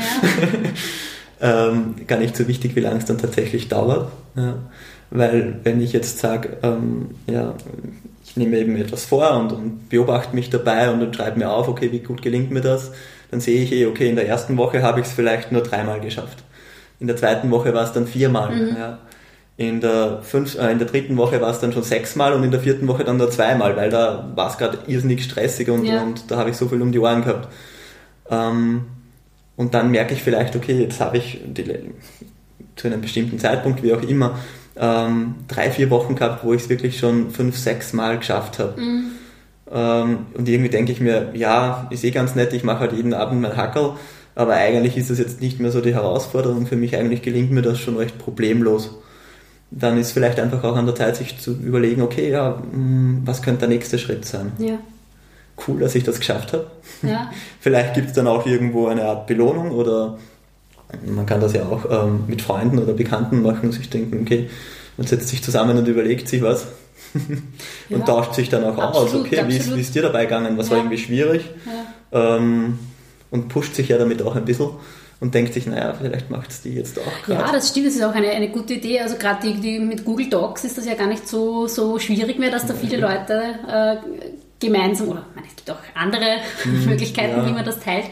ja. ähm, gar nicht so wichtig, wie lange es dann tatsächlich dauert. Ja. Weil wenn ich jetzt sage, ähm, ja, ich nehme eben etwas vor und, und beobachte mich dabei und dann schreibe mir auf, okay, wie gut gelingt mir das, dann sehe ich eh, okay, in der ersten Woche habe ich es vielleicht nur dreimal geschafft. In der zweiten Woche war es dann viermal. Mhm. Ja. In der, fünf, äh, in der dritten Woche war es dann schon sechsmal und in der vierten Woche dann nur zweimal, weil da war es gerade irrsinnig stressig und, ja. und da habe ich so viel um die Ohren gehabt. Ähm, und dann merke ich vielleicht, okay, jetzt habe ich die, zu einem bestimmten Zeitpunkt, wie auch immer, ähm, drei, vier Wochen gehabt, wo ich es wirklich schon fünf, sechs Mal geschafft habe. Mhm. Ähm, und irgendwie denke ich mir, ja, ist eh ganz nett, ich mache halt jeden Abend mein Hackerl, aber eigentlich ist das jetzt nicht mehr so die Herausforderung. Für mich eigentlich gelingt mir das schon recht problemlos. Dann ist vielleicht einfach auch an der Zeit, sich zu überlegen, okay, ja, hm, was könnte der nächste Schritt sein? Ja. Cool, dass ich das geschafft habe. Ja. vielleicht gibt es dann auch irgendwo eine Art Belohnung oder man kann das ja auch ähm, mit Freunden oder Bekannten machen und sich denken, okay, man setzt sich zusammen und überlegt sich was und ja, tauscht sich dann auch absolut, aus, okay, wie ist, wie ist, dir dabei gegangen, was ja. war irgendwie schwierig ja. ähm, und pusht sich ja damit auch ein bisschen und denkt sich, naja, vielleicht macht es die jetzt auch gerade. Ja, das stimmt, das ist auch eine, eine gute Idee. Also gerade die, die, mit Google Docs ist das ja gar nicht so, so schwierig mehr, dass da viele Leute äh, gemeinsam, oder meine, es gibt auch andere mhm, Möglichkeiten, wie man das teilt.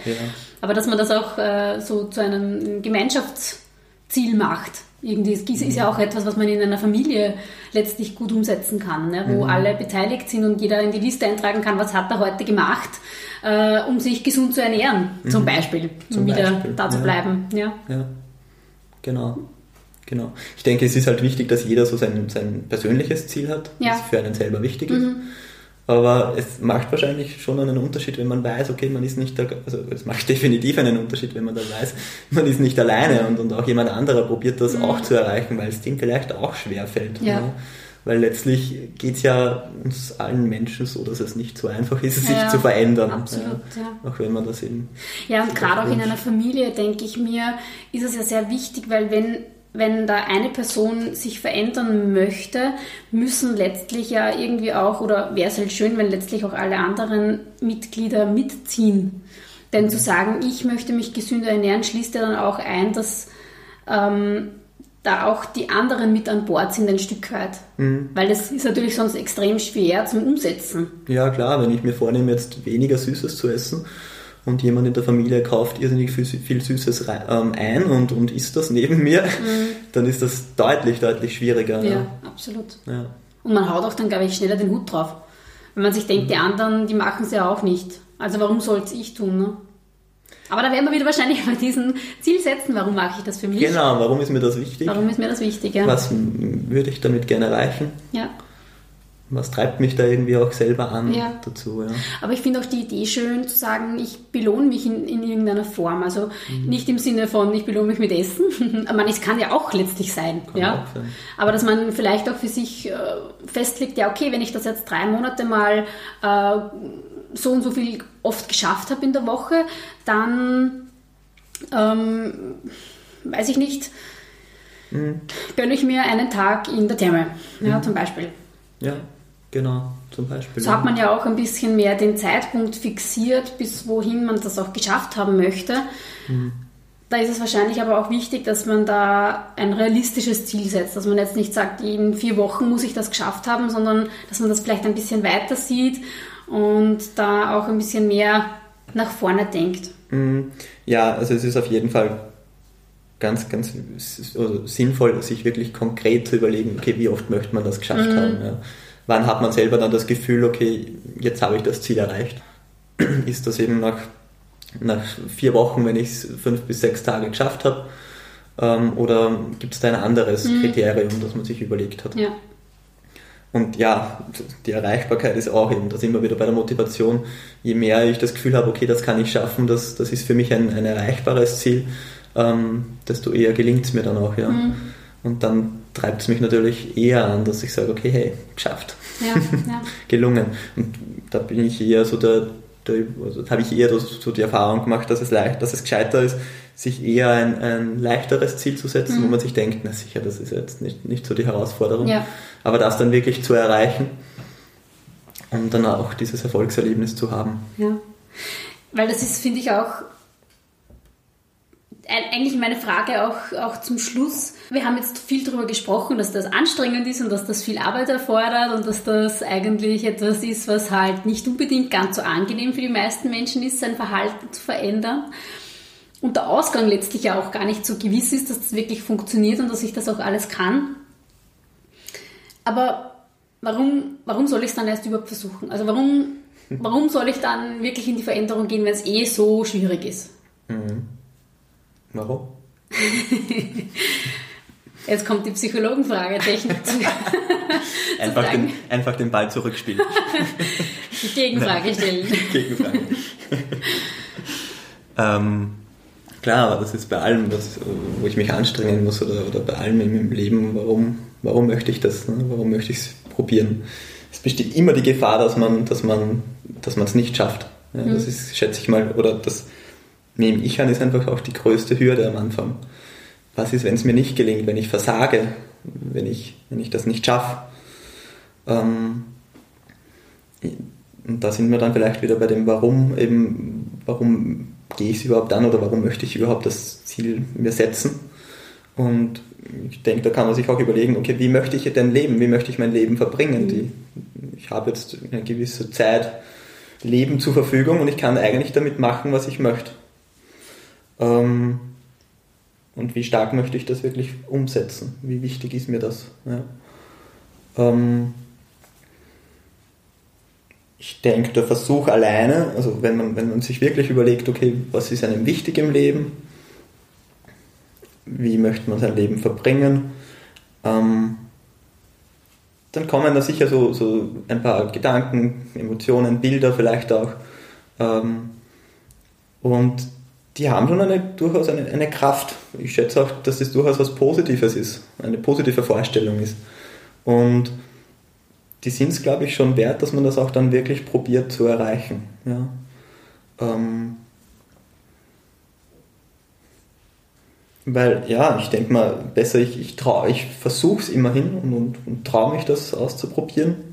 Aber dass man das auch äh, so zu einem Gemeinschaftsziel macht. Irgendwie ist, ist ja auch etwas, was man in einer Familie letztlich gut umsetzen kann, ne? wo mhm. alle beteiligt sind und jeder in die Liste eintragen kann, was hat er heute gemacht, äh, um sich gesund zu ernähren, mhm. zum Beispiel, zum um wieder Beispiel. da zu ja. bleiben. Ja. ja, genau. Genau. Ich denke, es ist halt wichtig, dass jeder so sein, sein persönliches Ziel hat, ja. das für einen selber wichtig ist. Mhm. Aber es macht wahrscheinlich schon einen Unterschied, wenn man weiß, okay, man ist nicht, da, also es macht definitiv einen Unterschied, wenn man da weiß, man ist nicht alleine und, und auch jemand anderer probiert das mhm. auch zu erreichen, weil es dem vielleicht auch schwer fällt. Ja. Ne? weil letztlich geht es ja uns allen Menschen so, dass es nicht so einfach ist, sich ja, zu verändern. Absolut, ja. ja. Auch wenn man das eben. Ja, und gerade auch in einer Familie, denke ich mir, ist es ja sehr wichtig, weil wenn wenn da eine Person sich verändern möchte, müssen letztlich ja irgendwie auch, oder wäre es halt schön, wenn letztlich auch alle anderen Mitglieder mitziehen. Denn zu sagen, ich möchte mich gesünder ernähren, schließt ja dann auch ein, dass ähm, da auch die anderen mit an Bord sind ein Stück weit. Mhm. Weil das ist natürlich sonst extrem schwer zum Umsetzen. Ja klar, wenn ich mir vornehme, jetzt weniger Süßes zu essen und jemand in der Familie kauft irrsinnig viel, viel Süßes ähm, ein und, und isst das neben mir, mhm. dann ist das deutlich, deutlich schwieriger. Ja, ja. absolut. Ja. Und man haut auch dann, glaube ich, schneller den Hut drauf. Wenn man sich denkt, mhm. die anderen, die machen es ja auch nicht. Also warum soll es ich tun? Ne? Aber da werden wir wieder wahrscheinlich bei diesem Ziel setzen. Warum mache ich das für mich? Genau, warum ist mir das wichtig? Warum ist mir das wichtig, ja. Was würde ich damit gerne erreichen? Ja. Was treibt mich da irgendwie auch selber an ja. dazu? Ja. Aber ich finde auch die Idee schön zu sagen, ich belohne mich in, in irgendeiner Form. Also mhm. nicht im Sinne von, ich belohne mich mit Essen. ich meine, es kann ja auch letztlich sein. Kann ja? Sein. Aber dass man vielleicht auch für sich äh, festlegt, ja okay, wenn ich das jetzt drei Monate mal äh, so und so viel oft geschafft habe in der Woche, dann ähm, weiß ich nicht, mhm. gönne ich mir einen Tag in der Therme, ja, mhm. zum Beispiel. Ja, genau, zum Beispiel. So hat man ja auch ein bisschen mehr den Zeitpunkt fixiert, bis wohin man das auch geschafft haben möchte. Mhm. Da ist es wahrscheinlich aber auch wichtig, dass man da ein realistisches Ziel setzt, dass man jetzt nicht sagt, in vier Wochen muss ich das geschafft haben, sondern dass man das vielleicht ein bisschen weiter sieht und da auch ein bisschen mehr nach vorne denkt. Mhm. Ja, also es ist auf jeden Fall ganz, ganz also sinnvoll, sich wirklich konkret zu überlegen, okay, wie oft möchte man das geschafft mhm. haben. Ja. Wann hat man selber dann das Gefühl, okay, jetzt habe ich das Ziel erreicht? Ist das eben nach, nach vier Wochen, wenn ich es fünf bis sechs Tage geschafft habe? Ähm, oder gibt es da ein anderes mhm. Kriterium, das man sich überlegt hat? Ja. Und ja, die Erreichbarkeit ist auch eben, da sind wir wieder bei der Motivation. Je mehr ich das Gefühl habe, okay, das kann ich schaffen, das, das ist für mich ein, ein erreichbares Ziel, ähm, desto eher gelingt es mir dann auch, ja. Mhm. Und dann treibt es mich natürlich eher an, dass ich sage, okay, hey, geschafft. Ja, ja. Gelungen. Und da bin ich eher so der, der also habe ich eher so die Erfahrung gemacht, dass es leicht, dass es gescheiter ist, sich eher ein, ein leichteres Ziel zu setzen, mhm. wo man sich denkt, na sicher, das ist jetzt nicht, nicht so die Herausforderung. Ja. Aber das dann wirklich zu erreichen und dann auch dieses Erfolgserlebnis zu haben. Ja. Weil das ist, finde ich, auch eigentlich meine Frage auch, auch zum Schluss. Wir haben jetzt viel darüber gesprochen, dass das anstrengend ist und dass das viel Arbeit erfordert und dass das eigentlich etwas ist, was halt nicht unbedingt ganz so angenehm für die meisten Menschen ist, sein Verhalten zu verändern und der Ausgang letztlich ja auch gar nicht so gewiss ist, dass das wirklich funktioniert und dass ich das auch alles kann. Aber warum, warum soll ich es dann erst überhaupt versuchen? Also warum, warum soll ich dann wirklich in die Veränderung gehen, wenn es eh so schwierig ist? Mhm. Warum? Jetzt kommt die Psychologenfrage, einfach, den, einfach den Ball zurückspielen. Die Gegenfrage stellen. Gegenfrage. ähm, Klar, aber das ist bei allem, was, wo ich mich anstrengen muss oder, oder bei allem in meinem Leben, warum, warum möchte ich das, ne? warum möchte ich es probieren. Es besteht immer die Gefahr, dass man dass man dass es nicht schafft. Ja, mhm. Das ist, schätze ich mal, oder das nehme ich an, ist einfach auch die größte Hürde am Anfang. Was ist, wenn es mir nicht gelingt, wenn ich versage, wenn ich, wenn ich das nicht schaffe? Ähm, und da sind wir dann vielleicht wieder bei dem Warum, eben, warum gehe ich es überhaupt an oder warum möchte ich überhaupt das Ziel mir setzen? Und ich denke, da kann man sich auch überlegen, okay, wie möchte ich denn leben? Wie möchte ich mein Leben verbringen? Die, ich habe jetzt eine gewisse Zeit Leben zur Verfügung und ich kann eigentlich damit machen, was ich möchte. Ähm, und wie stark möchte ich das wirklich umsetzen? Wie wichtig ist mir das? Ja. Ähm, ich denke, der Versuch alleine, also wenn man, wenn man sich wirklich überlegt, okay, was ist einem wichtig im Leben, wie möchte man sein Leben verbringen, ähm, dann kommen da sicher so, so ein paar Gedanken, Emotionen, Bilder vielleicht auch. Ähm, und die haben schon eine, durchaus eine, eine Kraft. Ich schätze auch, dass es durchaus was Positives ist, eine positive Vorstellung ist. Und die sind es, glaube ich, schon wert, dass man das auch dann wirklich probiert zu erreichen. Ja. Ähm, weil, ja, ich denke mal, besser, ich, ich, ich versuche es immerhin und, und, und traue mich, das auszuprobieren,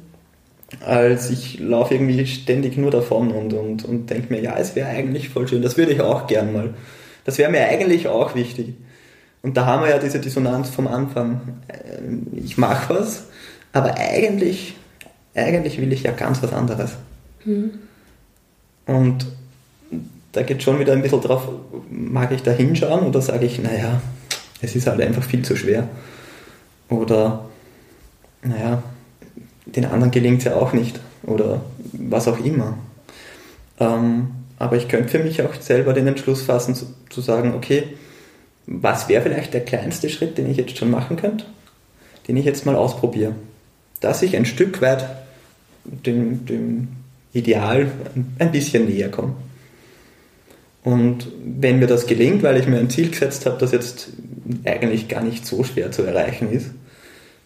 als ich laufe irgendwie ständig nur davon und, und, und denke mir, ja, es wäre eigentlich voll schön, das würde ich auch gern mal. Das wäre mir eigentlich auch wichtig. Und da haben wir ja diese Dissonanz vom Anfang. Äh, ich mache was, aber eigentlich, eigentlich will ich ja ganz was anderes. Mhm. Und da geht schon wieder ein bisschen drauf, mag ich da hinschauen oder sage ich, naja, es ist halt einfach viel zu schwer. Oder, naja, den anderen gelingt es ja auch nicht. Oder was auch immer. Ähm, aber ich könnte für mich auch selber den Entschluss fassen, zu, zu sagen, okay, was wäre vielleicht der kleinste Schritt, den ich jetzt schon machen könnte, den ich jetzt mal ausprobiere. Dass ich ein Stück weit dem, dem Ideal ein bisschen näher komme. Und wenn mir das gelingt, weil ich mir ein Ziel gesetzt habe, das jetzt eigentlich gar nicht so schwer zu erreichen ist,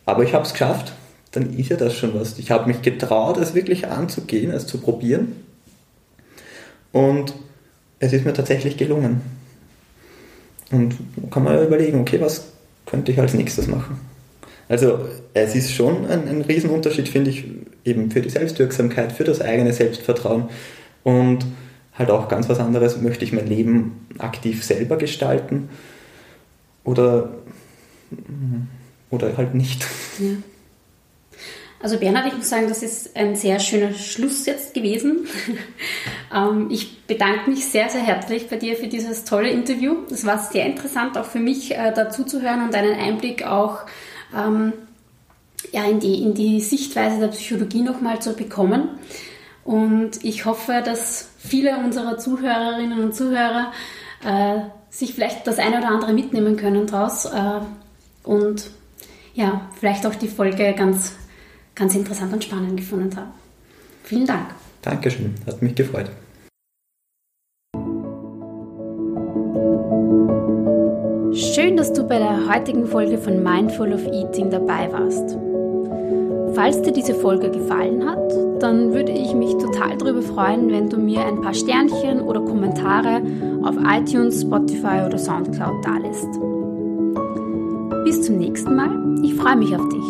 aber ich habe es geschafft, dann ist ja das schon was. Ich habe mich getraut, es wirklich anzugehen, es zu probieren. Und es ist mir tatsächlich gelungen. Und kann man überlegen, okay, was könnte ich als nächstes machen? Also es ist schon ein, ein Riesenunterschied, finde ich, eben für die Selbstwirksamkeit, für das eigene Selbstvertrauen und halt auch ganz was anderes, möchte ich mein Leben aktiv selber gestalten oder, oder halt nicht. Ja. Also Bernhard, ich muss sagen, das ist ein sehr schöner Schluss jetzt gewesen. Ähm, ich bedanke mich sehr, sehr herzlich bei dir für dieses tolle Interview. Es war sehr interessant, auch für mich äh, dazu zu hören und einen Einblick auch ähm, ja, in, die, in die Sichtweise der Psychologie nochmal zu bekommen. Und ich hoffe, dass viele unserer Zuhörerinnen und Zuhörer äh, sich vielleicht das eine oder andere mitnehmen können daraus äh, und ja, vielleicht auch die Folge ganz ganz interessant und spannend gefunden habe. Vielen Dank. Dankeschön, hat mich gefreut. Schön, dass du bei der heutigen Folge von Mindful of Eating dabei warst. Falls dir diese Folge gefallen hat, dann würde ich mich total darüber freuen, wenn du mir ein paar Sternchen oder Kommentare auf iTunes, Spotify oder Soundcloud dalässt. Bis zum nächsten Mal. Ich freue mich auf dich.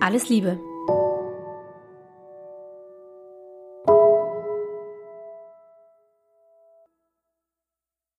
Alles Liebe.